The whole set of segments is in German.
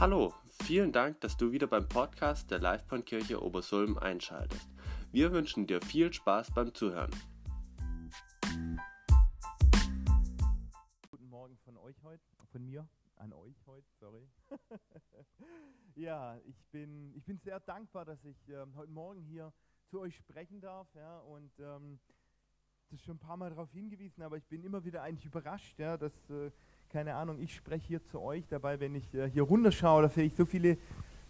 Hallo, vielen Dank, dass du wieder beim Podcast der Livebahnkirche Obersulm einschaltest. Wir wünschen dir viel Spaß beim Zuhören. Guten Morgen von euch heute, von mir an euch heute, sorry. ja, ich bin, ich bin sehr dankbar, dass ich ähm, heute Morgen hier zu euch sprechen darf. Ja, und ähm, das ist schon ein paar Mal darauf hingewiesen, aber ich bin immer wieder eigentlich überrascht, ja, dass, äh, keine Ahnung, ich spreche hier zu euch dabei, wenn ich äh, hier runterschaue, da sehe ich so viele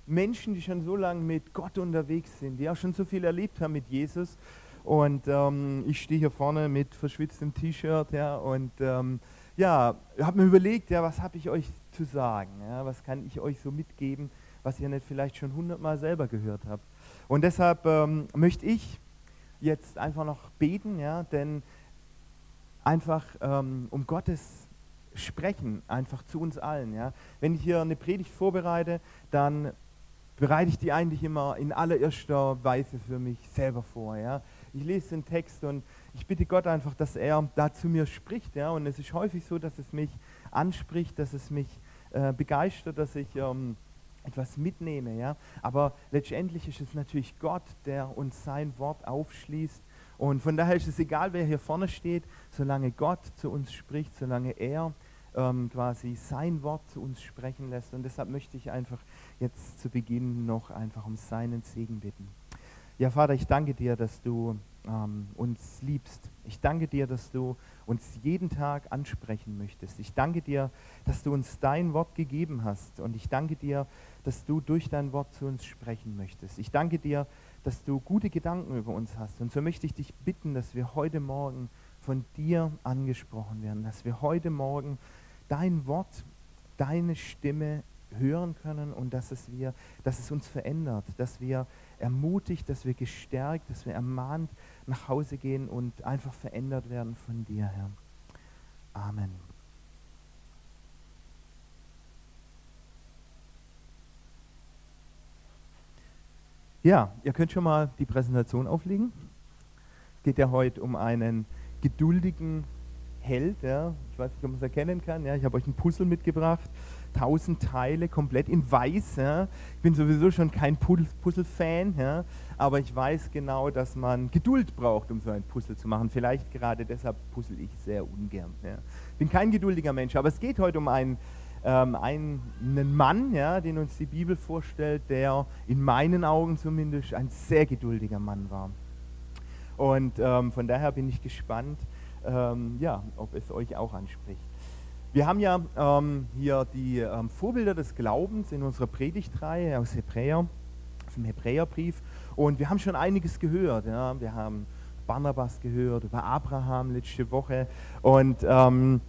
Menschen, die schon so lange mit Gott unterwegs sind, die auch schon so viel erlebt haben mit Jesus. Und ähm, ich stehe hier vorne mit verschwitztem T-Shirt, ja, und ähm, ja, habe mir überlegt, ja, was habe ich euch zu sagen, ja, was kann ich euch so mitgeben, was ihr nicht vielleicht schon hundertmal selber gehört habt. Und deshalb ähm, möchte ich jetzt einfach noch beten, ja, denn einfach ähm, um Gottes Sprechen, einfach zu uns allen. Ja. Wenn ich hier eine Predigt vorbereite, dann bereite ich die eigentlich immer in allererster Weise für mich selber vor. Ja. Ich lese den Text und ich bitte Gott einfach, dass er da zu mir spricht. Ja. Und es ist häufig so, dass es mich anspricht, dass es mich äh, begeistert, dass ich ähm, etwas mitnehme. Ja? Aber letztendlich ist es natürlich Gott, der uns sein Wort aufschließt. Und von daher ist es egal, wer hier vorne steht, solange Gott zu uns spricht, solange er ähm, quasi sein Wort zu uns sprechen lässt. Und deshalb möchte ich einfach jetzt zu Beginn noch einfach um seinen Segen bitten. Ja, Vater, ich danke dir, dass du ähm, uns liebst. Ich danke dir, dass du uns jeden Tag ansprechen möchtest. Ich danke dir, dass du uns dein Wort gegeben hast. Und ich danke dir, dass du durch dein Wort zu uns sprechen möchtest. Ich danke dir, dass du gute Gedanken über uns hast. Und so möchte ich dich bitten, dass wir heute Morgen von dir angesprochen werden, dass wir heute Morgen dein Wort, deine Stimme hören können und dass es, wir, dass es uns verändert, dass wir ermutigt, dass wir gestärkt, dass wir ermahnt nach Hause gehen und einfach verändert werden von dir, Herr. Amen. Ja, ihr könnt schon mal die Präsentation auflegen. Es geht ja heute um einen geduldigen Held. Ja. Ich weiß nicht, ob man es erkennen kann. Ja. Ich habe euch ein Puzzle mitgebracht. Tausend Teile, komplett in weiß. Ja. Ich bin sowieso schon kein Puzzle-Fan, ja. aber ich weiß genau, dass man Geduld braucht, um so ein Puzzle zu machen. Vielleicht gerade deshalb puzzle ich sehr ungern. Ja. Ich bin kein geduldiger Mensch, aber es geht heute um einen ähm, einen Mann, ja, den uns die Bibel vorstellt, der in meinen Augen zumindest ein sehr geduldiger Mann war. Und ähm, von daher bin ich gespannt, ähm, ja, ob es euch auch anspricht. Wir haben ja ähm, hier die ähm, Vorbilder des Glaubens in unserer Predigtreihe aus Hebräer, aus dem Hebräerbrief. Und wir haben schon einiges gehört. Ja. Wir haben Barnabas gehört, über Abraham letzte Woche. Und ähm,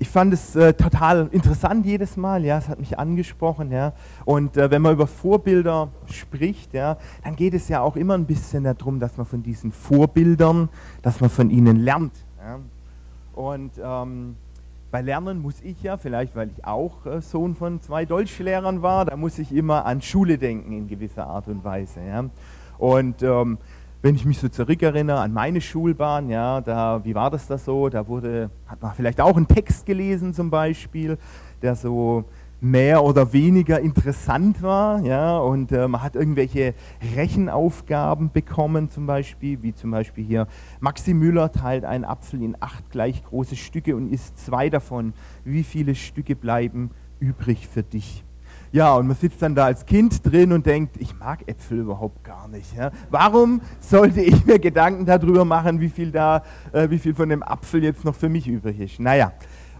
ich fand es äh, total interessant jedes Mal, ja, es hat mich angesprochen, ja. Und äh, wenn man über Vorbilder spricht, ja, dann geht es ja auch immer ein bisschen darum, dass man von diesen Vorbildern, dass man von ihnen lernt. Ja. Und ähm, bei Lernen muss ich ja, vielleicht weil ich auch äh, Sohn von zwei Deutschlehrern war, da muss ich immer an Schule denken in gewisser Art und Weise. Ja. Und ähm, wenn ich mich so zurückerinnere an meine Schulbahn, ja, da, wie war das da so? Da wurde, hat man vielleicht auch einen Text gelesen zum Beispiel, der so mehr oder weniger interessant war, ja, und äh, man hat irgendwelche Rechenaufgaben bekommen zum Beispiel, wie zum Beispiel hier, Maxi Müller teilt einen Apfel in acht gleich große Stücke und isst zwei davon. Wie viele Stücke bleiben übrig für dich? Ja, und man sitzt dann da als Kind drin und denkt, ich mag Äpfel überhaupt gar nicht. Ja. Warum sollte ich mir Gedanken darüber machen, wie viel, da, äh, wie viel von dem Apfel jetzt noch für mich übrig ist? Naja,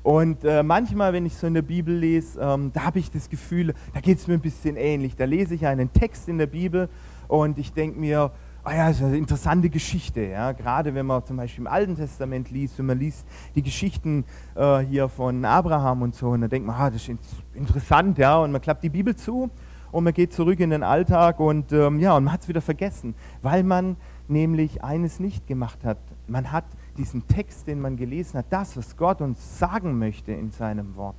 und äh, manchmal, wenn ich so in der Bibel lese, ähm, da habe ich das Gefühl, da geht es mir ein bisschen ähnlich. Da lese ich einen Text in der Bibel und ich denke mir, oh ja, ist eine interessante Geschichte. Ja? Gerade wenn man zum Beispiel im Alten Testament liest, wenn man liest die Geschichten äh, hier von Abraham und so, und dann denkt man, ah, das ist interessant, ja, und man klappt die Bibel zu und man geht zurück in den Alltag und ähm, ja, und man hat es wieder vergessen, weil man nämlich eines nicht gemacht hat. Man hat diesen Text, den man gelesen hat, das, was Gott uns sagen möchte in seinem Wort,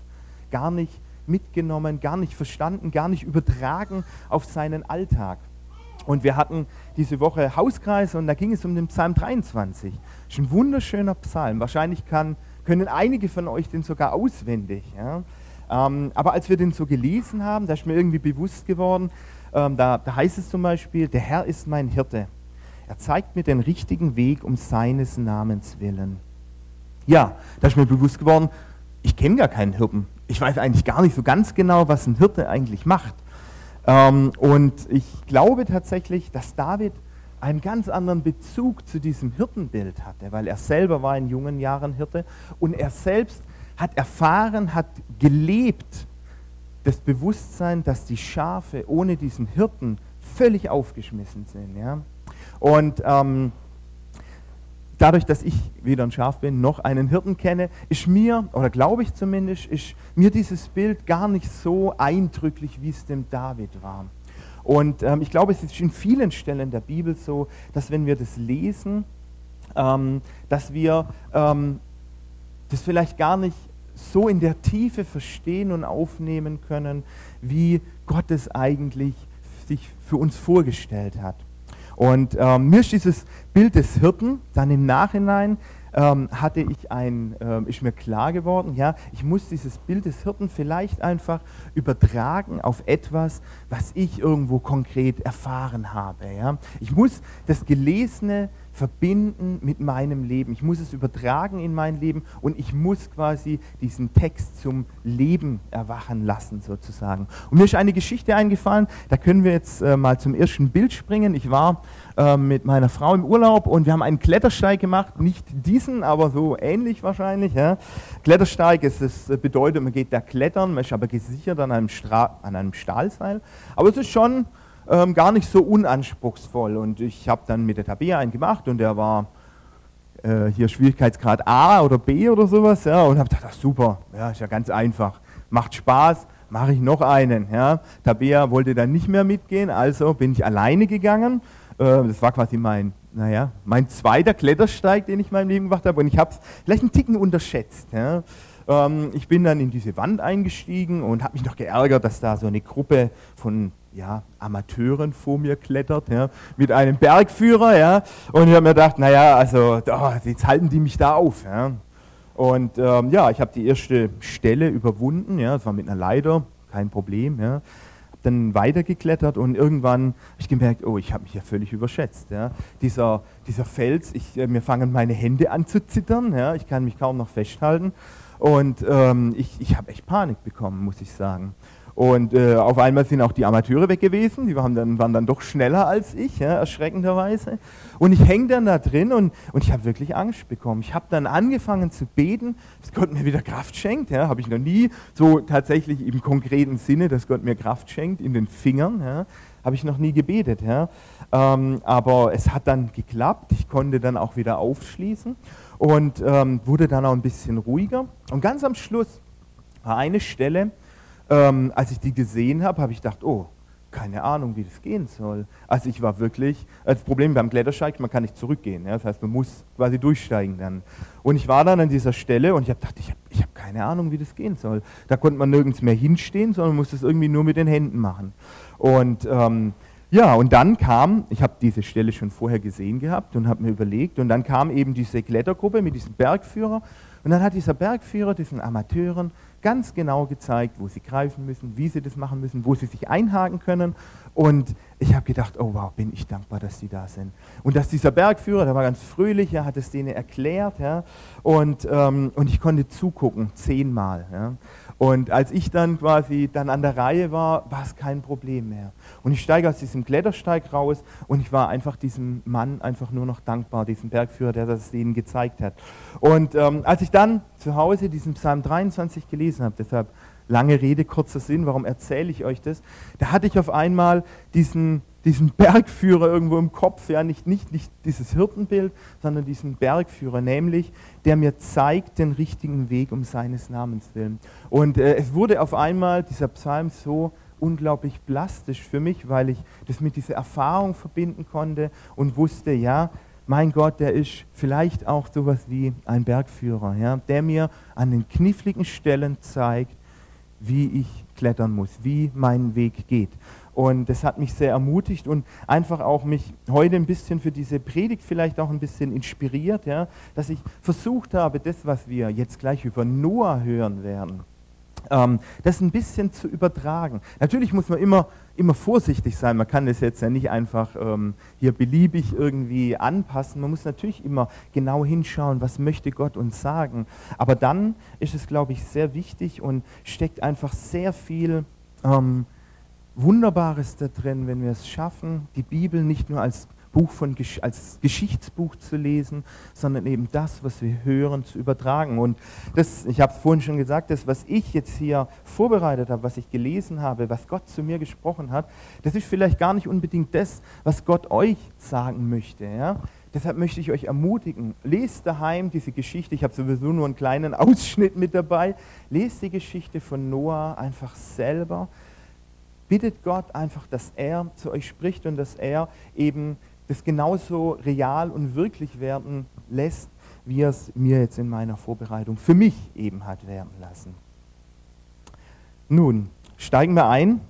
gar nicht mitgenommen, gar nicht verstanden, gar nicht übertragen auf seinen Alltag. Und wir hatten diese Woche Hauskreis und da ging es um den Psalm 23. Das ist ein wunderschöner Psalm. Wahrscheinlich kann, können einige von euch den sogar auswendig. Ja? Ähm, aber als wir den so gelesen haben, da ist mir irgendwie bewusst geworden, ähm, da, da heißt es zum Beispiel, der Herr ist mein Hirte. Er zeigt mir den richtigen Weg um seines Namens willen. Ja, da ist mir bewusst geworden, ich kenne gar keinen Hirten. Ich weiß eigentlich gar nicht so ganz genau, was ein Hirte eigentlich macht. Ähm, und ich glaube tatsächlich, dass David einen ganz anderen Bezug zu diesem Hirtenbild hatte, weil er selber war in jungen Jahren Hirte und er selbst hat erfahren, hat gelebt das Bewusstsein, dass die Schafe ohne diesen Hirten völlig aufgeschmissen sind. Ja? Und ähm, dadurch, dass ich weder ein Schaf bin noch einen Hirten kenne, ist mir, oder glaube ich zumindest, ist mir dieses Bild gar nicht so eindrücklich, wie es dem David war. Und ähm, ich glaube, es ist in vielen Stellen der Bibel so, dass wenn wir das lesen, ähm, dass wir ähm, das vielleicht gar nicht so in der Tiefe verstehen und aufnehmen können, wie Gott es eigentlich sich für uns vorgestellt hat. Und ähm, mir ist dieses Bild des Hirten dann im Nachhinein ähm, hatte ich ein, ähm, ist mir klar geworden, ja, ich muss dieses Bild des Hirten vielleicht einfach übertragen auf etwas, was ich irgendwo konkret erfahren habe. Ja. Ich muss das Gelesene verbinden mit meinem Leben. Ich muss es übertragen in mein Leben und ich muss quasi diesen Text zum Leben erwachen lassen, sozusagen. Und mir ist eine Geschichte eingefallen, da können wir jetzt äh, mal zum ersten Bild springen. Ich war äh, mit meiner Frau im Urlaub und wir haben einen Klettersteig gemacht, nicht diesen, aber so ähnlich wahrscheinlich. Ja. Klettersteig ist, das bedeutet, man geht da klettern, man ist aber gesichert an einem, Stra an einem Stahlseil. Aber es ist schon ähm, gar nicht so unanspruchsvoll. Und ich habe dann mit der Tabea einen gemacht und der war äh, hier Schwierigkeitsgrad A oder B oder sowas. Ja, und habe gedacht, ach, super, ja, ist ja ganz einfach, macht Spaß, mache ich noch einen. Ja. Tabea wollte dann nicht mehr mitgehen, also bin ich alleine gegangen. Äh, das war quasi mein, naja, mein zweiter Klettersteig, den ich in meinem Leben gemacht habe. Und ich habe es vielleicht einen Ticken unterschätzt. Ja. Ähm, ich bin dann in diese Wand eingestiegen und habe mich noch geärgert, dass da so eine Gruppe von ja, Amateuren vor mir klettert, ja, mit einem Bergführer, ja, und ich habe mir gedacht, naja, also oh, jetzt halten die mich da auf, ja. Und ähm, ja, ich habe die erste Stelle überwunden, ja, das war mit einer Leiter, kein Problem, ja. Dann weitergeklettert und irgendwann habe ich gemerkt, oh, ich habe mich ja völlig überschätzt, ja. Dieser, dieser Fels, ich, äh, mir fangen meine Hände an zu zittern, ja, ich kann mich kaum noch festhalten und ähm, ich, ich habe echt Panik bekommen, muss ich sagen. Und äh, auf einmal sind auch die Amateure weg gewesen, die waren dann, waren dann doch schneller als ich, ja, erschreckenderweise. Und ich hänge dann da drin und, und ich habe wirklich Angst bekommen. Ich habe dann angefangen zu beten, dass Gott mir wieder Kraft schenkt. Ja, habe ich noch nie so tatsächlich im konkreten Sinne, dass Gott mir Kraft schenkt in den Fingern. Ja, habe ich noch nie gebetet. Ja. Ähm, aber es hat dann geklappt. Ich konnte dann auch wieder aufschließen und ähm, wurde dann auch ein bisschen ruhiger. Und ganz am Schluss war eine Stelle, ähm, als ich die gesehen habe, habe ich gedacht, oh, keine Ahnung, wie das gehen soll. Also ich war wirklich, das Problem beim Klettersteig, man kann nicht zurückgehen. Ja? Das heißt, man muss quasi durchsteigen dann. Und ich war dann an dieser Stelle und ich habe gedacht, ich habe hab keine Ahnung, wie das gehen soll. Da konnte man nirgends mehr hinstehen, sondern musste es irgendwie nur mit den Händen machen. Und ähm, ja, und dann kam, ich habe diese Stelle schon vorher gesehen gehabt und habe mir überlegt, und dann kam eben diese Klettergruppe mit diesem Bergführer. Und dann hat dieser Bergführer diesen Amateuren ganz genau gezeigt, wo sie greifen müssen, wie sie das machen müssen, wo sie sich einhaken können. Und ich habe gedacht, oh wow, bin ich dankbar, dass sie da sind. Und dass dieser Bergführer, der war ganz fröhlich, er hat es denen erklärt. Ja, und, ähm, und ich konnte zugucken, zehnmal. Ja. Und als ich dann quasi dann an der Reihe war, war es kein Problem mehr. Und ich steige aus diesem Klettersteig raus und ich war einfach diesem Mann einfach nur noch dankbar, diesem Bergführer, der das denen gezeigt hat. Und ähm, als ich dann zu Hause diesen Psalm 23 gelesen habe, deshalb lange Rede, kurzer Sinn, warum erzähle ich euch das? Da hatte ich auf einmal diesen diesen Bergführer irgendwo im Kopf, ja, nicht, nicht, nicht dieses Hirtenbild, sondern diesen Bergführer, nämlich der mir zeigt den richtigen Weg um seines Namens willen. Und äh, es wurde auf einmal dieser Psalm so unglaublich plastisch für mich, weil ich das mit dieser Erfahrung verbinden konnte und wusste, ja, mein Gott, der ist vielleicht auch sowas wie ein Bergführer, ja, der mir an den kniffligen Stellen zeigt, wie ich klettern muss, wie mein Weg geht. Und das hat mich sehr ermutigt und einfach auch mich heute ein bisschen für diese Predigt vielleicht auch ein bisschen inspiriert, ja, dass ich versucht habe, das, was wir jetzt gleich über Noah hören werden, das ein bisschen zu übertragen. Natürlich muss man immer, immer vorsichtig sein. Man kann das jetzt ja nicht einfach ähm, hier beliebig irgendwie anpassen. Man muss natürlich immer genau hinschauen, was möchte Gott uns sagen. Aber dann ist es, glaube ich, sehr wichtig und steckt einfach sehr viel ähm, Wunderbares da drin, wenn wir es schaffen, die Bibel nicht nur als Buch von, als Geschichtsbuch zu lesen, sondern eben das, was wir hören, zu übertragen. Und das, ich habe es vorhin schon gesagt, das, was ich jetzt hier vorbereitet habe, was ich gelesen habe, was Gott zu mir gesprochen hat, das ist vielleicht gar nicht unbedingt das, was Gott euch sagen möchte. Ja? Deshalb möchte ich euch ermutigen, lest daheim diese Geschichte. Ich habe sowieso nur einen kleinen Ausschnitt mit dabei. Lest die Geschichte von Noah einfach selber. Bittet Gott einfach, dass er zu euch spricht und dass er eben das genauso real und wirklich werden lässt, wie er es mir jetzt in meiner Vorbereitung für mich eben hat werden lassen. Nun, steigen wir ein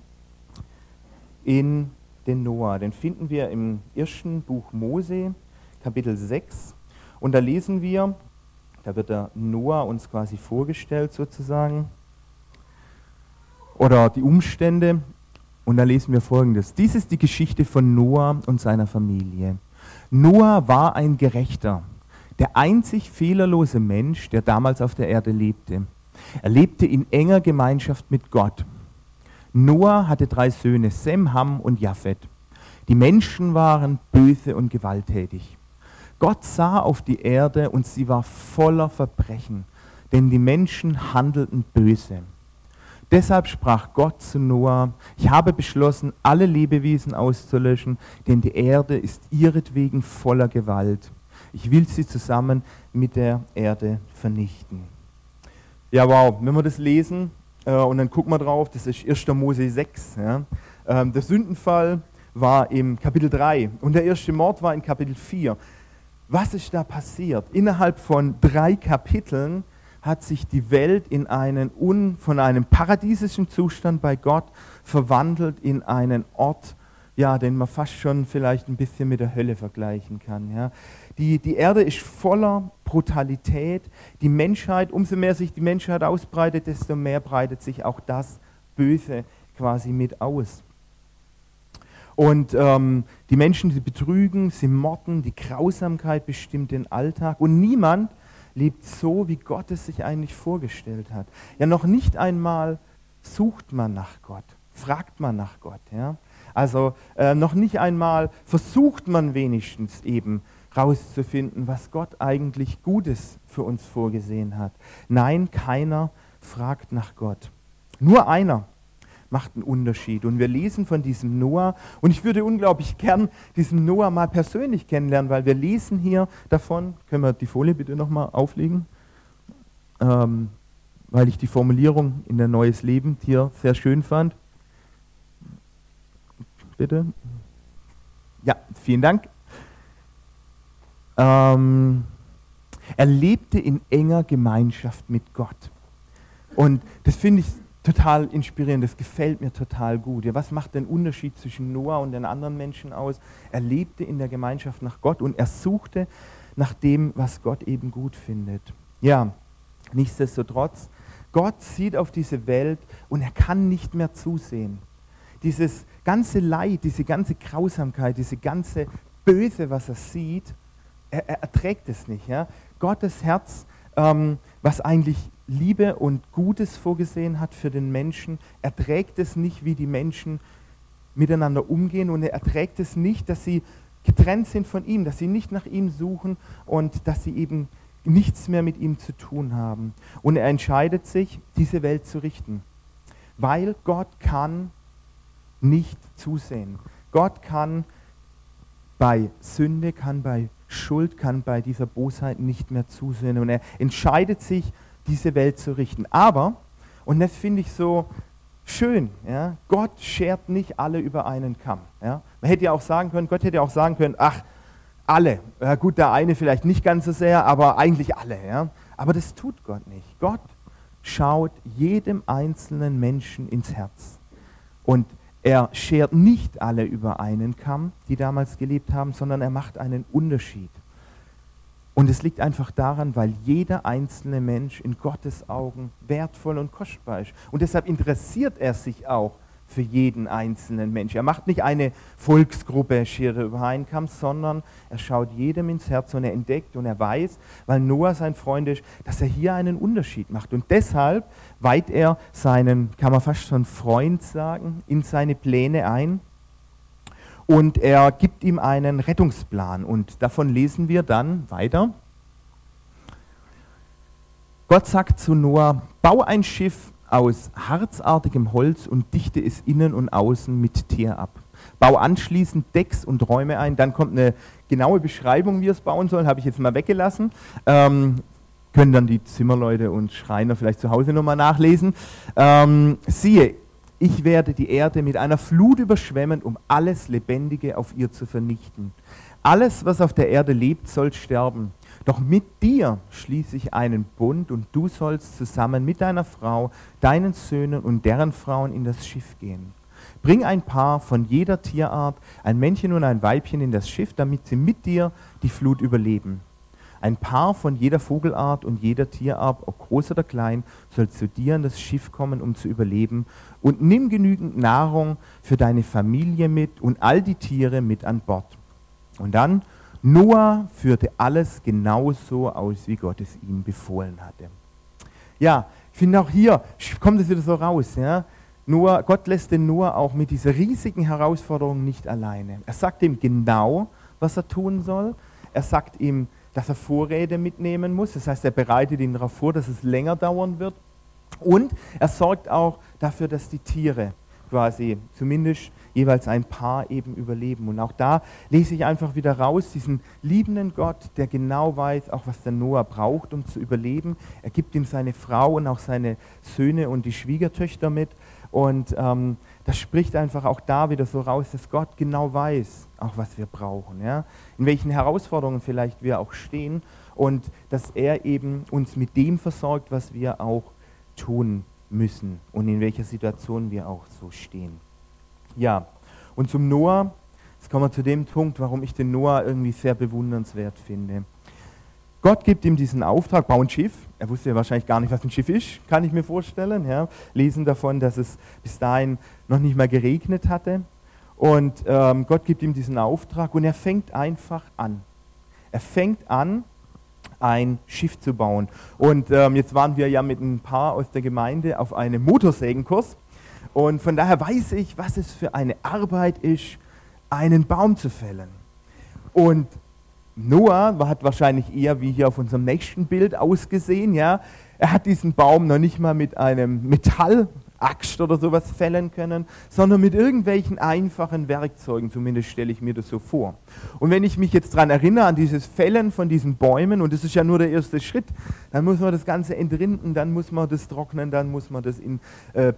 in den Noah. Den finden wir im ersten Buch Mose, Kapitel 6. Und da lesen wir, da wird der Noah uns quasi vorgestellt sozusagen, oder die Umstände. Und da lesen wir folgendes. Dies ist die Geschichte von Noah und seiner Familie. Noah war ein Gerechter, der einzig fehlerlose Mensch, der damals auf der Erde lebte. Er lebte in enger Gemeinschaft mit Gott. Noah hatte drei Söhne, Sem, Ham und Japhet. Die Menschen waren böse und gewalttätig. Gott sah auf die Erde und sie war voller Verbrechen, denn die Menschen handelten böse. Deshalb sprach Gott zu Noah, ich habe beschlossen, alle Lebewesen auszulöschen, denn die Erde ist ihretwegen voller Gewalt. Ich will sie zusammen mit der Erde vernichten. Ja, wow, wenn wir das lesen äh, und dann gucken wir drauf, das ist 1. Mose 6. Ja. Ähm, der Sündenfall war im Kapitel 3 und der erste Mord war in Kapitel 4. Was ist da passiert? Innerhalb von drei Kapiteln hat sich die Welt in einen un, von einem paradiesischen Zustand bei Gott verwandelt in einen Ort, ja, den man fast schon vielleicht ein bisschen mit der Hölle vergleichen kann. Ja. Die, die Erde ist voller Brutalität. Die Menschheit, umso mehr sich die Menschheit ausbreitet, desto mehr breitet sich auch das Böse quasi mit aus. Und ähm, die Menschen, sie betrügen, sie morden, die Grausamkeit bestimmt den Alltag. Und niemand lebt so, wie Gott es sich eigentlich vorgestellt hat. Ja, noch nicht einmal sucht man nach Gott, fragt man nach Gott. Ja? Also äh, noch nicht einmal versucht man wenigstens eben rauszufinden, was Gott eigentlich Gutes für uns vorgesehen hat. Nein, keiner fragt nach Gott. Nur einer macht einen Unterschied. Und wir lesen von diesem Noah. Und ich würde unglaublich gern diesen Noah mal persönlich kennenlernen, weil wir lesen hier davon. Können wir die Folie bitte nochmal auflegen? Ähm, weil ich die Formulierung in der Neues Leben hier sehr schön fand. Bitte. Ja, vielen Dank. Ähm, er lebte in enger Gemeinschaft mit Gott. Und das finde ich total inspirierend, das gefällt mir total gut. Ja, was macht den Unterschied zwischen Noah und den anderen Menschen aus? Er lebte in der Gemeinschaft nach Gott und er suchte nach dem, was Gott eben gut findet. Ja, nichtsdestotrotz, Gott sieht auf diese Welt und er kann nicht mehr zusehen. Dieses ganze Leid, diese ganze Grausamkeit, diese ganze Böse, was er sieht, er, er erträgt es nicht. Ja? Gottes Herz, ähm, was eigentlich Liebe und Gutes vorgesehen hat für den Menschen, erträgt es nicht, wie die Menschen miteinander umgehen und er erträgt es nicht, dass sie getrennt sind von ihm, dass sie nicht nach ihm suchen und dass sie eben nichts mehr mit ihm zu tun haben. Und er entscheidet sich, diese Welt zu richten, weil Gott kann nicht zusehen. Gott kann bei Sünde, kann bei Schuld, kann bei dieser Bosheit nicht mehr zusehen. Und er entscheidet sich, diese Welt zu richten. Aber, und das finde ich so schön, ja, Gott schert nicht alle über einen Kamm. Ja. Man hätte ja auch sagen können, Gott hätte ja auch sagen können, ach, alle. Ja, gut, der eine vielleicht nicht ganz so sehr, aber eigentlich alle. Ja. Aber das tut Gott nicht. Gott schaut jedem einzelnen Menschen ins Herz. Und er schert nicht alle über einen Kamm, die damals gelebt haben, sondern er macht einen Unterschied. Und es liegt einfach daran, weil jeder einzelne Mensch in Gottes Augen wertvoll und kostbar ist. Und deshalb interessiert er sich auch für jeden einzelnen Mensch. Er macht nicht eine Volksgruppe Schere über einen Kamm, sondern er schaut jedem ins Herz und er entdeckt und er weiß, weil Noah sein Freund ist, dass er hier einen Unterschied macht. Und deshalb weiht er seinen, kann man fast schon Freund sagen, in seine Pläne ein. Und er gibt ihm einen Rettungsplan. Und davon lesen wir dann weiter. Gott sagt zu Noah, bau ein Schiff aus harzartigem Holz und dichte es innen und außen mit Teer ab. Bau anschließend Decks und Räume ein. Dann kommt eine genaue Beschreibung, wie es bauen sollen, habe ich jetzt mal weggelassen. Ähm, können dann die Zimmerleute und Schreiner vielleicht zu Hause nochmal nachlesen. Ähm, siehe, ich werde die Erde mit einer Flut überschwemmen, um alles Lebendige auf ihr zu vernichten. Alles, was auf der Erde lebt, soll sterben. Doch mit dir schließe ich einen Bund und du sollst zusammen mit deiner Frau, deinen Söhnen und deren Frauen in das Schiff gehen. Bring ein Paar von jeder Tierart, ein Männchen und ein Weibchen in das Schiff, damit sie mit dir die Flut überleben. Ein Paar von jeder Vogelart und jeder Tierart, ob groß oder klein, soll zu dir in das Schiff kommen, um zu überleben. Und nimm genügend Nahrung für deine Familie mit und all die Tiere mit an Bord. Und dann Noah führte alles genauso aus, wie Gott es ihm befohlen hatte. Ja, ich finde auch hier kommt es wieder so raus. Ja? Noah, Gott lässt den Noah auch mit dieser riesigen Herausforderung nicht alleine. Er sagt ihm genau, was er tun soll. Er sagt ihm, dass er Vorräte mitnehmen muss. Das heißt, er bereitet ihn darauf vor, dass es länger dauern wird. Und er sorgt auch dafür, dass die Tiere quasi zumindest jeweils ein Paar eben überleben. Und auch da lese ich einfach wieder raus, diesen liebenden Gott, der genau weiß, auch was der Noah braucht, um zu überleben. Er gibt ihm seine Frau und auch seine Söhne und die Schwiegertöchter mit. Und ähm, das spricht einfach auch da wieder so raus, dass Gott genau weiß, auch was wir brauchen. Ja? In welchen Herausforderungen vielleicht wir auch stehen und dass er eben uns mit dem versorgt, was wir auch tun müssen und in welcher Situation wir auch so stehen. Ja, und zum Noah, jetzt kommen wir zu dem Punkt, warum ich den Noah irgendwie sehr bewundernswert finde. Gott gibt ihm diesen Auftrag, bau ein Schiff. Er wusste ja wahrscheinlich gar nicht, was ein Schiff ist, kann ich mir vorstellen. Ja. Lesen davon, dass es bis dahin noch nicht mal geregnet hatte. Und ähm, Gott gibt ihm diesen Auftrag und er fängt einfach an. Er fängt an, ein Schiff zu bauen. Und ähm, jetzt waren wir ja mit ein paar aus der Gemeinde auf einem Motorsägenkurs. Und von daher weiß ich, was es für eine Arbeit ist, einen Baum zu fällen. Und Noah hat wahrscheinlich eher wie hier auf unserem nächsten Bild ausgesehen. Ja? Er hat diesen Baum noch nicht mal mit einem Metall Axt oder sowas fällen können, sondern mit irgendwelchen einfachen Werkzeugen, zumindest stelle ich mir das so vor. Und wenn ich mich jetzt daran erinnere, an dieses Fällen von diesen Bäumen, und das ist ja nur der erste Schritt, dann muss man das Ganze entrinden, dann muss man das trocknen, dann muss man das in äh,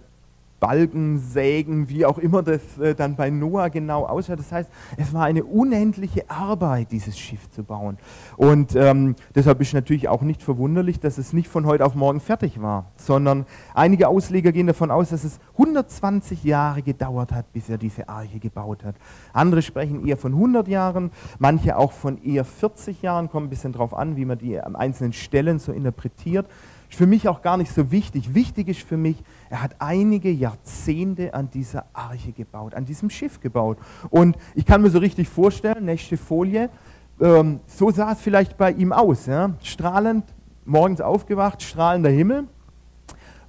Balken, Sägen, wie auch immer das äh, dann bei Noah genau ausschaut. Das heißt, es war eine unendliche Arbeit, dieses Schiff zu bauen. Und ähm, deshalb ist natürlich auch nicht verwunderlich, dass es nicht von heute auf morgen fertig war, sondern einige Ausleger gehen davon aus, dass es 120 Jahre gedauert hat, bis er diese Arche gebaut hat. Andere sprechen eher von 100 Jahren, manche auch von eher 40 Jahren, kommt ein bisschen darauf an, wie man die an einzelnen Stellen so interpretiert. Ist für mich auch gar nicht so wichtig. Wichtig ist für mich, er hat einige Jahrzehnte an dieser Arche gebaut, an diesem Schiff gebaut. Und ich kann mir so richtig vorstellen, nächste Folie, ähm, so sah es vielleicht bei ihm aus. Ja? Strahlend, morgens aufgewacht, strahlender Himmel,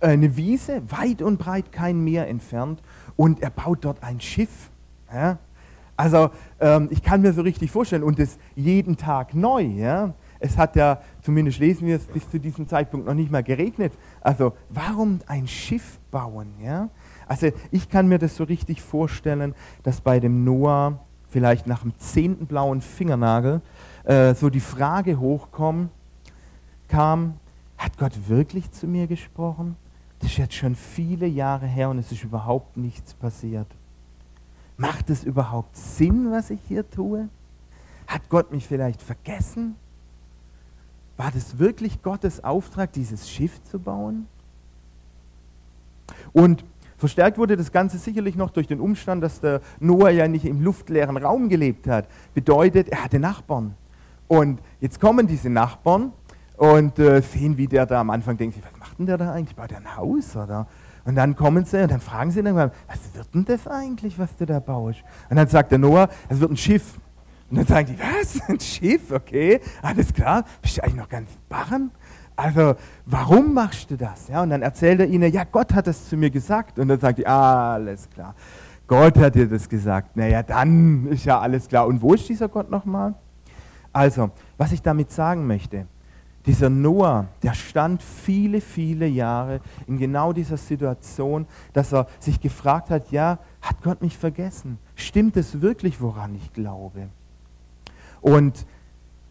äh, eine Wiese, weit und breit kein Meer entfernt und er baut dort ein Schiff. Ja? Also ähm, ich kann mir so richtig vorstellen und das jeden Tag neu. Ja? Es hat ja, zumindest lesen wir es, bis zu diesem Zeitpunkt noch nicht mal geregnet. Also warum ein Schiff bauen? Ja? Also ich kann mir das so richtig vorstellen, dass bei dem Noah vielleicht nach dem zehnten blauen Fingernagel äh, so die Frage hochkam, kam, hat Gott wirklich zu mir gesprochen? Das ist jetzt schon viele Jahre her und es ist überhaupt nichts passiert. Macht es überhaupt Sinn, was ich hier tue? Hat Gott mich vielleicht vergessen? War das wirklich Gottes Auftrag, dieses Schiff zu bauen? Und verstärkt wurde das Ganze sicherlich noch durch den Umstand, dass der Noah ja nicht im luftleeren Raum gelebt hat. Bedeutet, er hatte Nachbarn. Und jetzt kommen diese Nachbarn und äh, sehen, wie der da am Anfang denkt, was macht denn der da eigentlich? Baut der ein Haus oder? Und dann kommen sie und dann fragen sie dann, was wird denn das eigentlich, was du da baust? Und dann sagt der Noah, es wird ein Schiff. Und dann sagen die, was? Ein Schiff? Okay, alles klar. Bist du eigentlich noch ganz barren? Also, warum machst du das? Ja, und dann erzählt er ihnen, ja, Gott hat das zu mir gesagt. Und dann sagt die, alles klar. Gott hat dir das gesagt. Naja, dann ist ja alles klar. Und wo ist dieser Gott nochmal? Also, was ich damit sagen möchte, dieser Noah, der stand viele, viele Jahre in genau dieser Situation, dass er sich gefragt hat, ja, hat Gott mich vergessen? Stimmt es wirklich, woran ich glaube? Und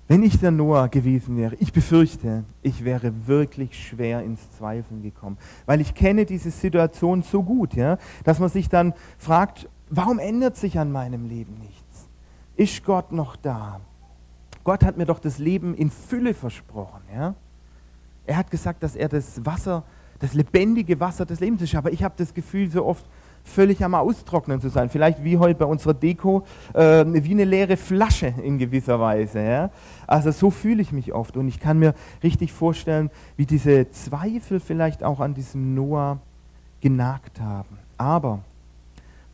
wenn ich der Noah gewesen wäre, ich befürchte, ich wäre wirklich schwer ins Zweifeln gekommen, weil ich kenne diese Situation so gut, ja, dass man sich dann fragt, warum ändert sich an meinem Leben nichts? Ist Gott noch da? Gott hat mir doch das Leben in Fülle versprochen. Ja? Er hat gesagt, dass er das Wasser, das lebendige Wasser des Lebens ist. Aber ich habe das Gefühl, so oft völlig am Austrocknen zu sein. Vielleicht wie heute bei unserer Deko, äh, wie eine leere Flasche in gewisser Weise. Ja? Also so fühle ich mich oft. Und ich kann mir richtig vorstellen, wie diese Zweifel vielleicht auch an diesem Noah genagt haben. Aber,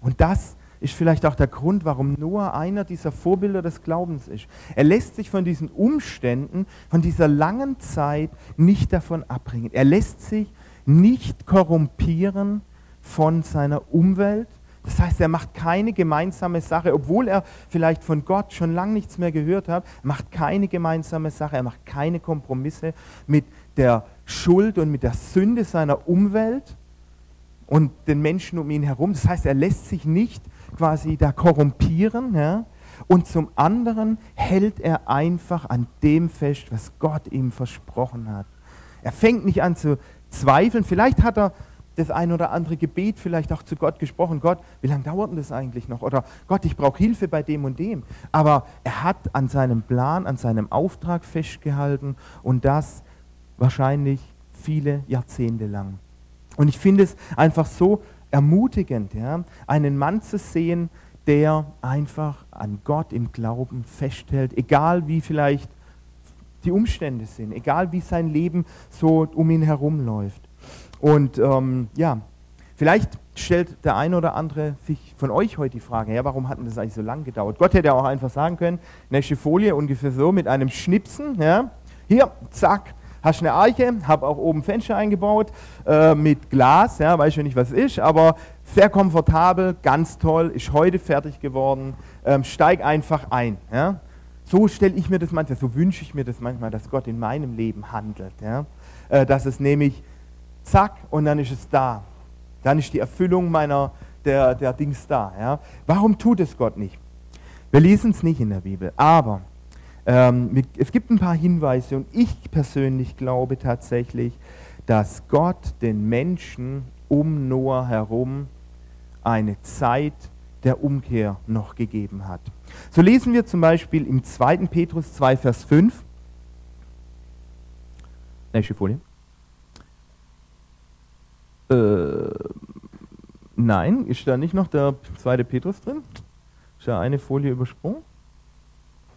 und das ist vielleicht auch der Grund, warum Noah einer dieser Vorbilder des Glaubens ist. Er lässt sich von diesen Umständen, von dieser langen Zeit nicht davon abbringen. Er lässt sich nicht korrumpieren von seiner Umwelt. Das heißt, er macht keine gemeinsame Sache, obwohl er vielleicht von Gott schon lange nichts mehr gehört hat, macht keine gemeinsame Sache, er macht keine Kompromisse mit der Schuld und mit der Sünde seiner Umwelt und den Menschen um ihn herum. Das heißt, er lässt sich nicht quasi da korrumpieren. Ja? Und zum anderen hält er einfach an dem fest, was Gott ihm versprochen hat. Er fängt nicht an zu zweifeln. Vielleicht hat er das ein oder andere Gebet vielleicht auch zu Gott gesprochen. Gott, wie lange dauert denn das eigentlich noch? Oder Gott, ich brauche Hilfe bei dem und dem. Aber er hat an seinem Plan, an seinem Auftrag festgehalten und das wahrscheinlich viele Jahrzehnte lang. Und ich finde es einfach so ermutigend, ja, einen Mann zu sehen, der einfach an Gott im Glauben festhält, egal wie vielleicht die Umstände sind, egal wie sein Leben so um ihn herum läuft. Und ähm, ja, vielleicht stellt der eine oder andere sich von euch heute die Frage, ja, warum hat denn das eigentlich so lange gedauert? Gott hätte auch einfach sagen können, nächste Folie ungefähr so mit einem Schnipsen, ja, hier, zack, hast eine Arche, habe auch oben Fenster eingebaut äh, mit Glas, ja, weiß ich nicht, was ist, aber sehr komfortabel, ganz toll, ist heute fertig geworden, ähm, steig einfach ein. Ja. So stelle ich mir das manchmal, so wünsche ich mir das manchmal, dass Gott in meinem Leben handelt. Ja. Äh, dass es nämlich zack und dann ist es da. Dann ist die Erfüllung meiner, der, der Dings da. Ja. Warum tut es Gott nicht? Wir lesen es nicht in der Bibel, aber ähm, es gibt ein paar Hinweise und ich persönlich glaube tatsächlich, dass Gott den Menschen um Noah herum eine Zeit der Umkehr noch gegeben hat. So lesen wir zum Beispiel im 2. Petrus 2, Vers 5. Nächste Folie. Äh, nein, ist da nicht noch der 2. Petrus drin? Ist da eine Folie übersprungen?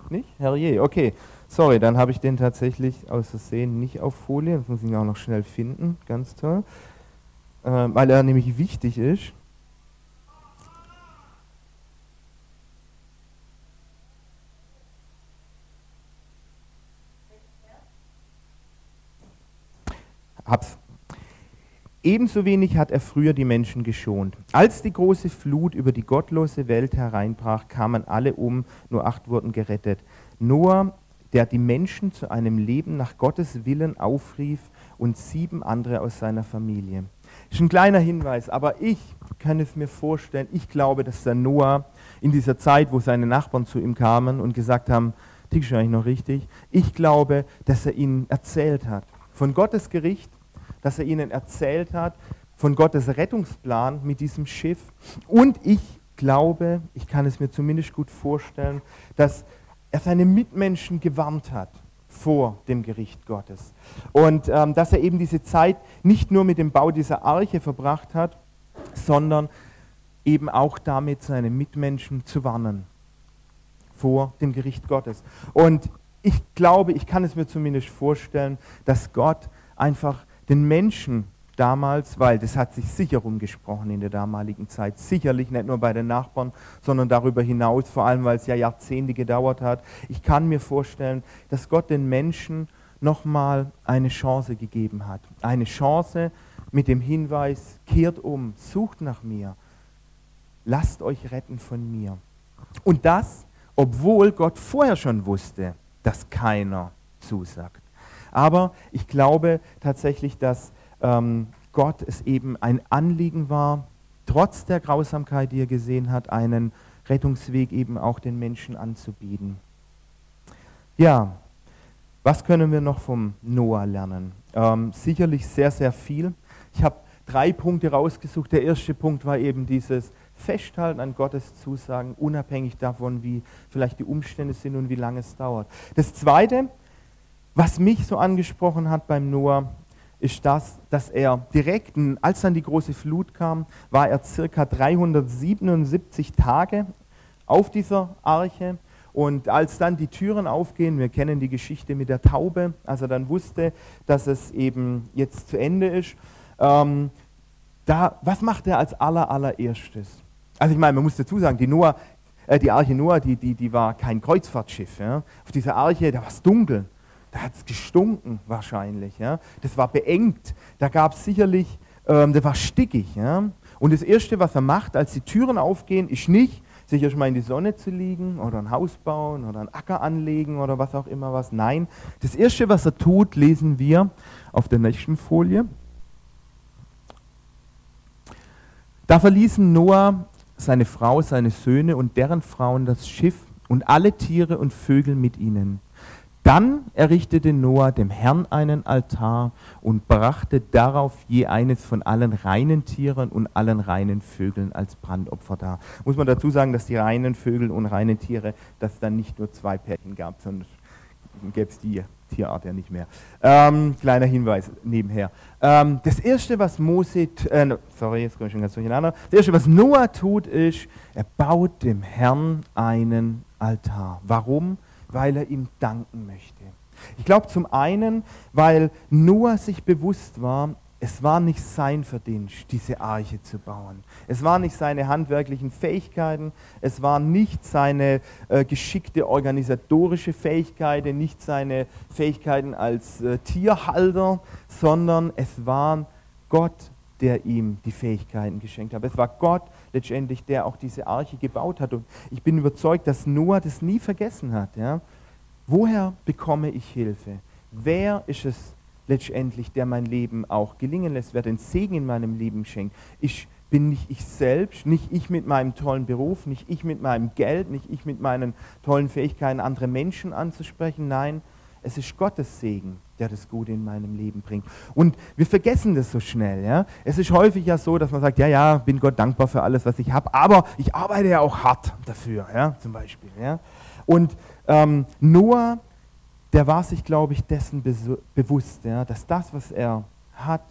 Nicht? Herrje, okay. Sorry, dann habe ich den tatsächlich aus Versehen nicht auf Folie. Das muss ich auch noch schnell finden. Ganz toll. Äh, weil er nämlich wichtig ist. Hab's. Ebenso wenig hat er früher die Menschen geschont. Als die große Flut über die gottlose Welt hereinbrach, kamen alle um, nur acht wurden gerettet. Noah, der die Menschen zu einem Leben nach Gottes Willen aufrief und sieben andere aus seiner Familie. Das ist ein kleiner Hinweis, aber ich kann es mir vorstellen, ich glaube, dass der Noah in dieser Zeit, wo seine Nachbarn zu ihm kamen und gesagt haben, tickst du eigentlich noch richtig, ich glaube, dass er ihnen erzählt hat von Gottes Gericht, dass er ihnen erzählt hat von Gottes Rettungsplan mit diesem Schiff. Und ich glaube, ich kann es mir zumindest gut vorstellen, dass er seine Mitmenschen gewarnt hat vor dem Gericht Gottes. Und ähm, dass er eben diese Zeit nicht nur mit dem Bau dieser Arche verbracht hat, sondern eben auch damit seine Mitmenschen zu warnen vor dem Gericht Gottes. Und ich glaube, ich kann es mir zumindest vorstellen, dass Gott einfach den Menschen damals, weil das hat sich sicher rumgesprochen in der damaligen Zeit, sicherlich nicht nur bei den Nachbarn, sondern darüber hinaus, vor allem weil es ja Jahrzehnte gedauert hat. Ich kann mir vorstellen, dass Gott den Menschen nochmal eine Chance gegeben hat. Eine Chance mit dem Hinweis, kehrt um, sucht nach mir, lasst euch retten von mir. Und das, obwohl Gott vorher schon wusste, dass keiner zusagt. Aber ich glaube tatsächlich, dass ähm, Gott es eben ein Anliegen war, trotz der Grausamkeit, die er gesehen hat, einen Rettungsweg eben auch den Menschen anzubieten. Ja, was können wir noch vom Noah lernen? Ähm, sicherlich sehr, sehr viel. Ich habe drei Punkte rausgesucht. Der erste Punkt war eben dieses Festhalten an Gottes Zusagen, unabhängig davon, wie vielleicht die Umstände sind und wie lange es dauert. Das zweite, was mich so angesprochen hat beim Noah, ist das, dass er direkt, als dann die große Flut kam, war er circa 377 Tage auf dieser Arche. Und als dann die Türen aufgehen, wir kennen die Geschichte mit der Taube, als er dann wusste, dass es eben jetzt zu Ende ist, ähm, da, was macht er als aller, allererstes? Also ich meine, man muss dazu sagen, die, Noah, äh, die Arche Noah, die, die, die war kein Kreuzfahrtschiff. Ja? Auf dieser Arche, da war es dunkel. Da hat es gestunken wahrscheinlich. Ja? Das war beengt. Da gab es sicherlich, ähm, das war stickig. Ja? Und das Erste, was er macht, als die Türen aufgehen, ist nicht, sich erstmal in die Sonne zu liegen oder ein Haus bauen oder einen Acker anlegen oder was auch immer was. Nein, das Erste, was er tut, lesen wir auf der nächsten Folie. Da verließen Noah, seine Frau, seine Söhne und deren Frauen das Schiff und alle Tiere und Vögel mit ihnen. Dann errichtete Noah dem Herrn einen Altar und brachte darauf je eines von allen reinen Tieren und allen reinen Vögeln als Brandopfer dar. Muss man dazu sagen, dass die reinen Vögel und reinen Tiere, dass es dann nicht nur zwei Pärchen gab, sondern gäbe es die Tierart ja nicht mehr. Ähm, kleiner Hinweis nebenher. Ähm, das erste, was Mose, äh, sorry, jetzt komme ich schon ganz durcheinander. Das erste, was Noah tut, ist, er baut dem Herrn einen Altar. Warum? Weil er ihm danken möchte. Ich glaube zum einen, weil Noah sich bewusst war, es war nicht sein Verdienst, diese Arche zu bauen. Es waren nicht seine handwerklichen Fähigkeiten, es waren nicht seine äh, geschickte organisatorische Fähigkeiten, nicht seine Fähigkeiten als äh, Tierhalter, sondern es war Gott, der ihm die Fähigkeiten geschenkt hat. Es war Gott letztendlich, der auch diese Arche gebaut hat. Und ich bin überzeugt, dass Noah das nie vergessen hat. Ja? Woher bekomme ich Hilfe? Wer ist es letztendlich, der mein Leben auch gelingen lässt, wer den Segen in meinem Leben schenkt? Ich bin nicht ich selbst, nicht ich mit meinem tollen Beruf, nicht ich mit meinem Geld, nicht ich mit meinen tollen Fähigkeiten, andere Menschen anzusprechen. Nein, es ist Gottes Segen, der das Gute in meinem Leben bringt. Und wir vergessen das so schnell. Ja? Es ist häufig ja so, dass man sagt, ja, ja, bin Gott dankbar für alles, was ich habe, aber ich arbeite ja auch hart dafür, ja, zum Beispiel. Ja? Und ähm, Noah, der war sich, glaube ich, dessen bewusst, ja, dass das, was er hat,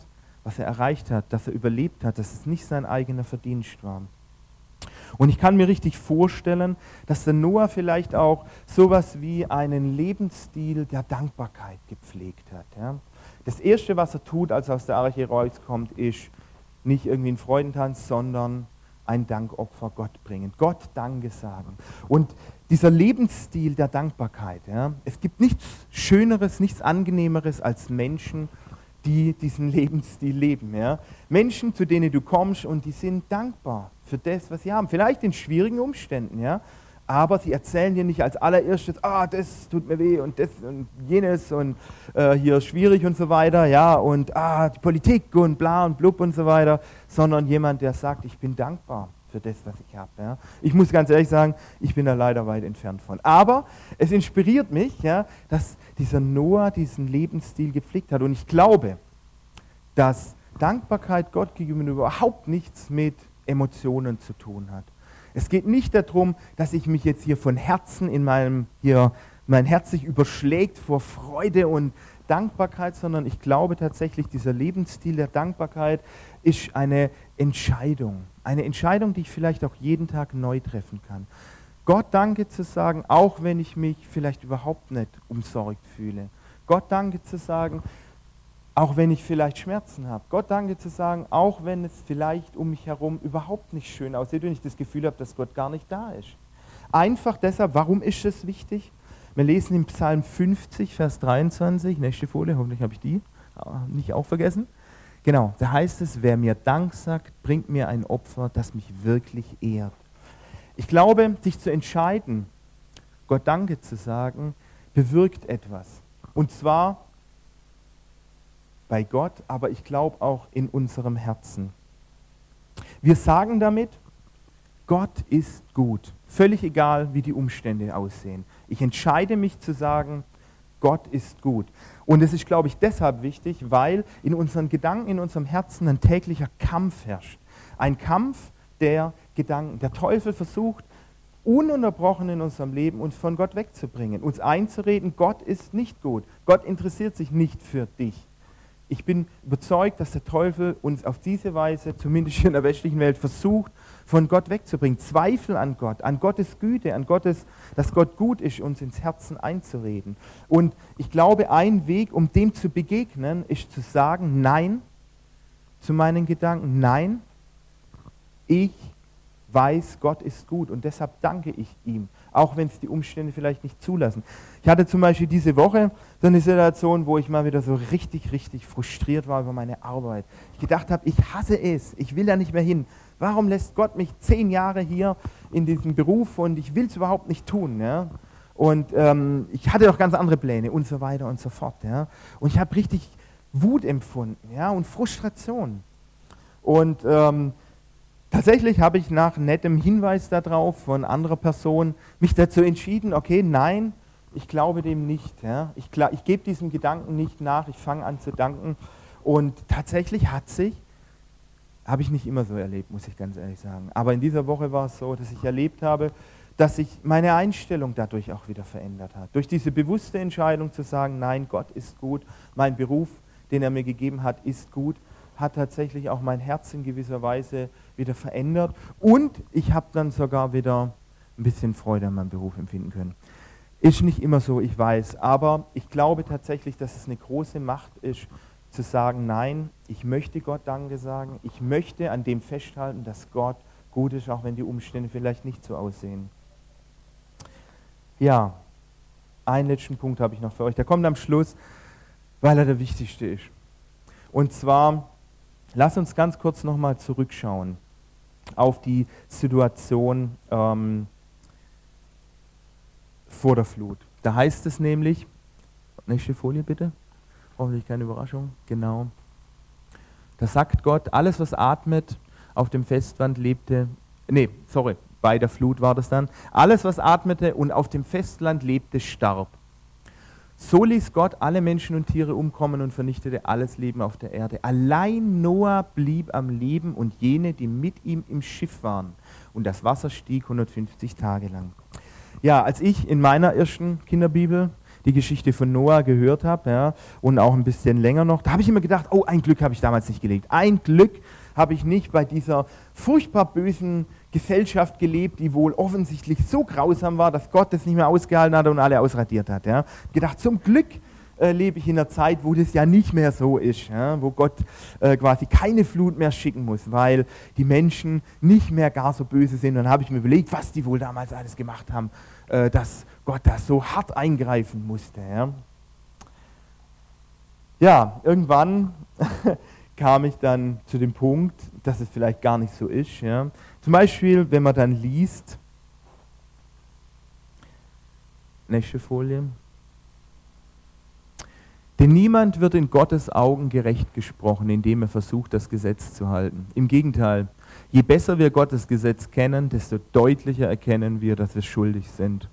was er erreicht hat, dass er überlebt hat, dass es nicht sein eigener Verdienst war. Und ich kann mir richtig vorstellen, dass der Noah vielleicht auch sowas wie einen Lebensstil der Dankbarkeit gepflegt hat. Ja. Das Erste, was er tut, als er aus der Arche rauskommt, ist nicht irgendwie ein Freudentanz, sondern ein Dankopfer Gott bringen. Gott Danke sagen. Und dieser Lebensstil der Dankbarkeit, ja, es gibt nichts Schöneres, nichts Angenehmeres als Menschen, die diesen Lebensstil leben. Ja. Menschen, zu denen du kommst und die sind dankbar für das, was sie haben. Vielleicht in schwierigen Umständen, ja. Aber sie erzählen dir nicht als allererstes, ah, das tut mir weh und das und jenes und äh, hier schwierig und so weiter, ja, und ah, die Politik und bla und blub und so weiter, sondern jemand, der sagt, ich bin dankbar für das, was ich habe. Ja. Ich muss ganz ehrlich sagen, ich bin da leider weit entfernt von. Aber es inspiriert mich, ja, dass dieser Noah diesen Lebensstil gepflegt hat. Und ich glaube, dass Dankbarkeit Gott gegenüber überhaupt nichts mit Emotionen zu tun hat. Es geht nicht darum, dass ich mich jetzt hier von Herzen in meinem, hier, mein Herz sich überschlägt vor Freude und Dankbarkeit, sondern ich glaube tatsächlich, dieser Lebensstil der Dankbarkeit ist eine Entscheidung. Eine Entscheidung, die ich vielleicht auch jeden Tag neu treffen kann. Gott Danke zu sagen, auch wenn ich mich vielleicht überhaupt nicht umsorgt fühle. Gott Danke zu sagen, auch wenn ich vielleicht Schmerzen habe. Gott Danke zu sagen, auch wenn es vielleicht um mich herum überhaupt nicht schön aussieht und ich das Gefühl habe, dass Gott gar nicht da ist. Einfach deshalb, warum ist es wichtig? Wir lesen im Psalm 50, Vers 23, nächste Folie, hoffentlich habe ich die nicht auch vergessen. Genau, da heißt es, wer mir Dank sagt, bringt mir ein Opfer, das mich wirklich ehrt. Ich glaube, sich zu entscheiden, Gott Danke zu sagen, bewirkt etwas. Und zwar bei Gott, aber ich glaube auch in unserem Herzen. Wir sagen damit, Gott ist gut, völlig egal, wie die Umstände aussehen. Ich entscheide mich zu sagen, Gott ist gut. Und es ist, glaube ich, deshalb wichtig, weil in unseren Gedanken, in unserem Herzen ein täglicher Kampf herrscht. Ein Kampf der Gedanken. Der Teufel versucht, ununterbrochen in unserem Leben uns von Gott wegzubringen, uns einzureden, Gott ist nicht gut. Gott interessiert sich nicht für dich. Ich bin überzeugt, dass der Teufel uns auf diese Weise, zumindest hier in der westlichen Welt, versucht, von Gott wegzubringen. Zweifel an Gott, an Gottes Güte, an Gottes, dass Gott gut ist, uns ins Herzen einzureden. Und ich glaube, ein Weg, um dem zu begegnen, ist zu sagen, nein zu meinen Gedanken, nein, ich weiß, Gott ist gut und deshalb danke ich ihm, auch wenn es die Umstände vielleicht nicht zulassen. Ich hatte zum Beispiel diese Woche so eine Situation, wo ich mal wieder so richtig, richtig frustriert war über meine Arbeit. Ich gedacht habe, ich hasse es, ich will da nicht mehr hin. Warum lässt Gott mich zehn Jahre hier in diesem Beruf und ich will es überhaupt nicht tun? Ja? Und ähm, ich hatte doch ganz andere Pläne und so weiter und so fort. Ja? Und ich habe richtig Wut empfunden ja? und Frustration. Und ähm, Tatsächlich habe ich nach nettem Hinweis darauf von anderer Person mich dazu entschieden, okay, nein, ich glaube dem nicht. Ja. Ich, ich gebe diesem Gedanken nicht nach, ich fange an zu danken. Und tatsächlich hat sich, habe ich nicht immer so erlebt, muss ich ganz ehrlich sagen. Aber in dieser Woche war es so, dass ich erlebt habe, dass sich meine Einstellung dadurch auch wieder verändert hat. Durch diese bewusste Entscheidung zu sagen, nein, Gott ist gut, mein Beruf, den er mir gegeben hat, ist gut, hat tatsächlich auch mein Herz in gewisser Weise wieder verändert und ich habe dann sogar wieder ein bisschen Freude an meinem Beruf empfinden können. Ist nicht immer so, ich weiß, aber ich glaube tatsächlich, dass es eine große Macht ist, zu sagen, nein, ich möchte Gott Danke sagen, ich möchte an dem festhalten, dass Gott gut ist, auch wenn die Umstände vielleicht nicht so aussehen. Ja, einen letzten Punkt habe ich noch für euch. Der kommt am Schluss, weil er der wichtigste ist. Und zwar Lass uns ganz kurz nochmal zurückschauen auf die Situation ähm, vor der Flut. Da heißt es nämlich, nächste Folie bitte, hoffentlich keine Überraschung, genau. Da sagt Gott, alles was atmet, auf dem Festland lebte, nee, sorry, bei der Flut war das dann, alles was atmete und auf dem Festland lebte, starb. So ließ Gott alle Menschen und Tiere umkommen und vernichtete alles Leben auf der Erde. Allein Noah blieb am Leben und jene, die mit ihm im Schiff waren. Und das Wasser stieg 150 Tage lang. Ja, als ich in meiner ersten Kinderbibel die Geschichte von Noah gehört habe ja, und auch ein bisschen länger noch, da habe ich immer gedacht, oh, ein Glück habe ich damals nicht gelegt. Ein Glück habe ich nicht bei dieser furchtbar bösen Gesellschaft gelebt, die wohl offensichtlich so grausam war, dass Gott das nicht mehr ausgehalten hat und alle ausradiert hat. Ja. Gedacht, zum Glück äh, lebe ich in einer Zeit, wo das ja nicht mehr so ist, ja, wo Gott äh, quasi keine Flut mehr schicken muss, weil die Menschen nicht mehr gar so böse sind. Und dann habe ich mir überlegt, was die wohl damals alles gemacht haben, äh, dass Gott da so hart eingreifen musste. Ja, ja irgendwann kam ich dann zu dem Punkt, dass es vielleicht gar nicht so ist. Ja. Zum Beispiel, wenn man dann liest, nächste Folie, denn niemand wird in Gottes Augen gerecht gesprochen, indem er versucht, das Gesetz zu halten. Im Gegenteil, je besser wir Gottes Gesetz kennen, desto deutlicher erkennen wir, dass wir schuldig sind.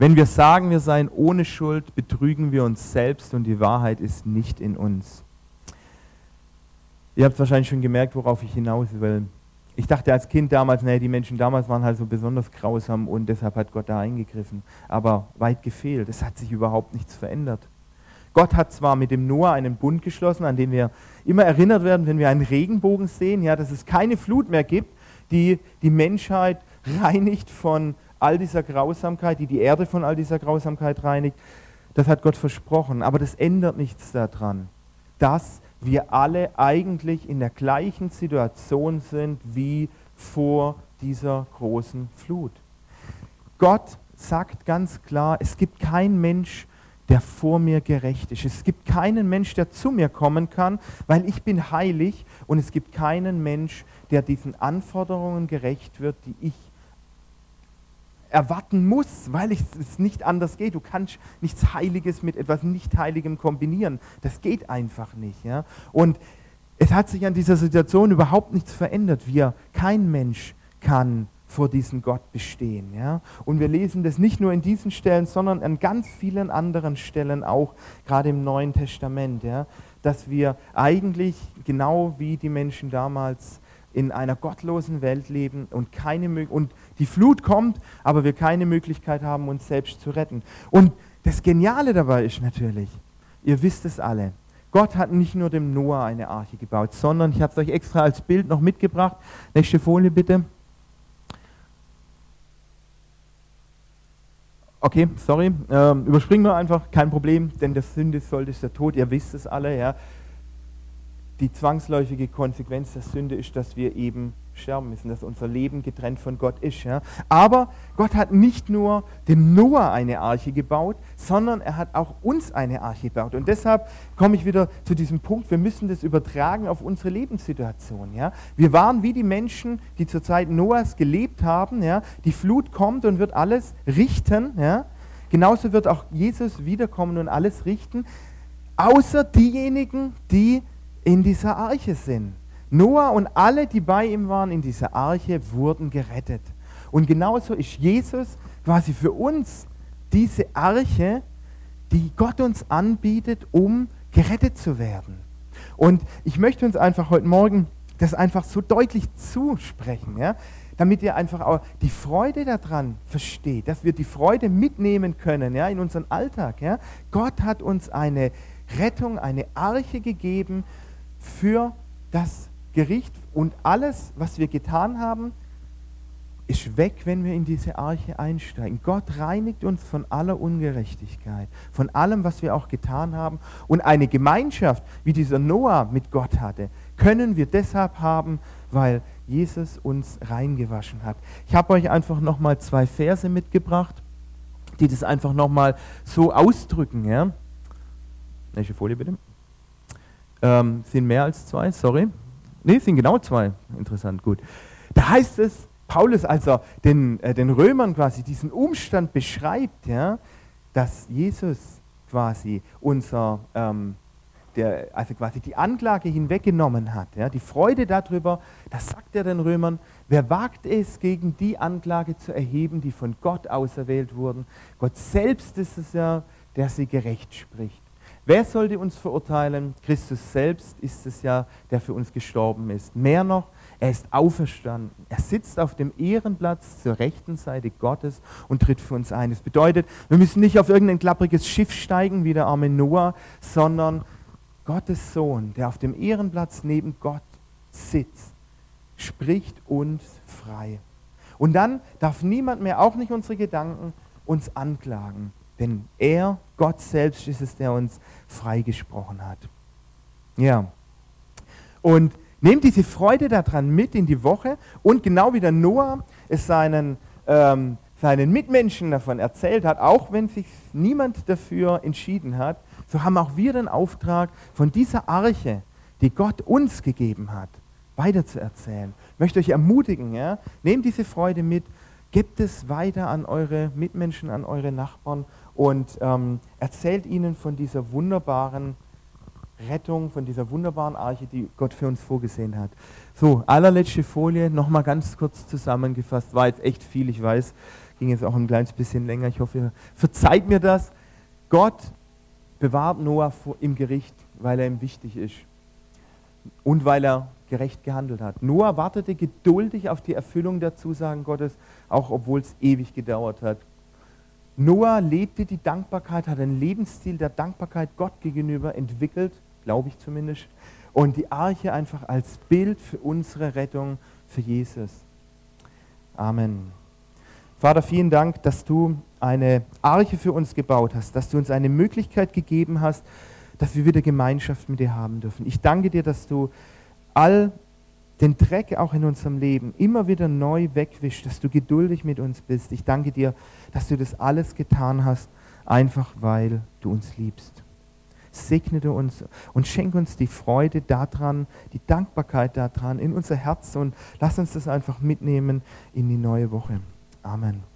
Wenn wir sagen, wir seien ohne Schuld, betrügen wir uns selbst und die Wahrheit ist nicht in uns. Ihr habt wahrscheinlich schon gemerkt, worauf ich hinaus will. Ich dachte als Kind damals, nee, die Menschen damals waren halt so besonders grausam und deshalb hat Gott da eingegriffen. Aber weit gefehlt, es hat sich überhaupt nichts verändert. Gott hat zwar mit dem Noah einen Bund geschlossen, an den wir immer erinnert werden, wenn wir einen Regenbogen sehen, ja, dass es keine Flut mehr gibt, die die Menschheit reinigt von all dieser Grausamkeit, die die Erde von all dieser Grausamkeit reinigt. Das hat Gott versprochen. Aber das ändert nichts daran, dass wir alle eigentlich in der gleichen Situation sind wie vor dieser großen Flut. Gott sagt ganz klar, es gibt keinen Mensch, der vor mir gerecht ist. Es gibt keinen Mensch, der zu mir kommen kann, weil ich bin heilig und es gibt keinen Mensch, der diesen Anforderungen gerecht wird, die ich erwarten muss, weil es nicht anders geht. Du kannst nichts Heiliges mit etwas Nicht-Heiligem kombinieren. Das geht einfach nicht. Ja? Und es hat sich an dieser Situation überhaupt nichts verändert. Wir, kein Mensch kann vor diesem Gott bestehen. Ja? Und wir lesen das nicht nur in diesen Stellen, sondern an ganz vielen anderen Stellen auch, gerade im Neuen Testament, ja? dass wir eigentlich genau wie die Menschen damals in einer gottlosen Welt leben und, keine, und die Flut kommt, aber wir keine Möglichkeit haben, uns selbst zu retten. Und das Geniale dabei ist natürlich, ihr wisst es alle, Gott hat nicht nur dem Noah eine Arche gebaut, sondern ich habe es euch extra als Bild noch mitgebracht. Nächste Folie bitte. Okay, sorry, ähm, überspringen wir einfach, kein Problem, denn der Sünde sollte ist der Tod, ihr wisst es alle, ja die zwangsläufige Konsequenz der Sünde ist, dass wir eben sterben müssen, dass unser Leben getrennt von Gott ist. Ja. Aber Gott hat nicht nur dem Noah eine Arche gebaut, sondern er hat auch uns eine Arche gebaut. Und deshalb komme ich wieder zu diesem Punkt, wir müssen das übertragen auf unsere Lebenssituation. Ja. Wir waren wie die Menschen, die zur Zeit Noahs gelebt haben. Ja. Die Flut kommt und wird alles richten. Ja. Genauso wird auch Jesus wiederkommen und alles richten, außer diejenigen, die in dieser Arche sind. Noah und alle, die bei ihm waren in dieser Arche, wurden gerettet. Und genauso ist Jesus quasi für uns diese Arche, die Gott uns anbietet, um gerettet zu werden. Und ich möchte uns einfach heute Morgen das einfach so deutlich zusprechen, ja, damit ihr einfach auch die Freude daran versteht, dass wir die Freude mitnehmen können ja, in unseren Alltag. Ja. Gott hat uns eine Rettung, eine Arche gegeben, für das Gericht und alles, was wir getan haben, ist weg, wenn wir in diese Arche einsteigen. Gott reinigt uns von aller Ungerechtigkeit, von allem, was wir auch getan haben. Und eine Gemeinschaft, wie dieser Noah mit Gott hatte, können wir deshalb haben, weil Jesus uns reingewaschen hat. Ich habe euch einfach nochmal zwei Verse mitgebracht, die das einfach nochmal so ausdrücken. Ja? Welche Folie bitte? Ähm, sind mehr als zwei, sorry. Ne, sind genau zwei. Interessant, gut. Da heißt es, Paulus, als er den, äh, den Römern quasi diesen Umstand beschreibt, ja, dass Jesus quasi unser, ähm, der, also quasi die Anklage hinweggenommen hat, ja, die Freude darüber, das sagt er den Römern, wer wagt es, gegen die Anklage zu erheben, die von Gott auserwählt wurden? Gott selbst ist es ja, der sie gerecht spricht. Wer sollte uns verurteilen? Christus selbst ist es ja, der für uns gestorben ist. Mehr noch, er ist auferstanden. Er sitzt auf dem Ehrenplatz zur rechten Seite Gottes und tritt für uns ein. Das bedeutet, wir müssen nicht auf irgendein klappriges Schiff steigen wie der arme Noah, sondern Gottes Sohn, der auf dem Ehrenplatz neben Gott sitzt, spricht uns frei. Und dann darf niemand mehr, auch nicht unsere Gedanken, uns anklagen. Denn er, Gott selbst, ist es, der uns freigesprochen hat. Ja. Und nehmt diese Freude daran mit in die Woche und genau wie der Noah es seinen, ähm, seinen Mitmenschen davon erzählt hat, auch wenn sich niemand dafür entschieden hat, so haben auch wir den Auftrag, von dieser Arche, die Gott uns gegeben hat, weiterzuerzählen. Ich möchte euch ermutigen, ja? nehmt diese Freude mit, gebt es weiter an eure Mitmenschen, an eure Nachbarn und ähm, erzählt ihnen von dieser wunderbaren Rettung, von dieser wunderbaren Arche, die Gott für uns vorgesehen hat. So, allerletzte Folie, nochmal ganz kurz zusammengefasst. War jetzt echt viel, ich weiß, ging jetzt auch ein kleines bisschen länger. Ich hoffe, ihr verzeiht mir das. Gott bewahrt Noah im Gericht, weil er ihm wichtig ist und weil er gerecht gehandelt hat. Noah wartete geduldig auf die Erfüllung der Zusagen Gottes, auch obwohl es ewig gedauert hat. Noah lebte die Dankbarkeit, hat ein Lebensstil der Dankbarkeit Gott gegenüber entwickelt, glaube ich zumindest. Und die Arche einfach als Bild für unsere Rettung für Jesus. Amen. Vater, vielen Dank, dass du eine Arche für uns gebaut hast, dass du uns eine Möglichkeit gegeben hast, dass wir wieder Gemeinschaft mit dir haben dürfen. Ich danke dir, dass du all den Dreck auch in unserem Leben immer wieder neu wegwischst, dass du geduldig mit uns bist. Ich danke dir, dass du das alles getan hast, einfach weil du uns liebst. Segne du uns und schenk uns die Freude daran, die Dankbarkeit daran in unser Herz und lass uns das einfach mitnehmen in die neue Woche. Amen.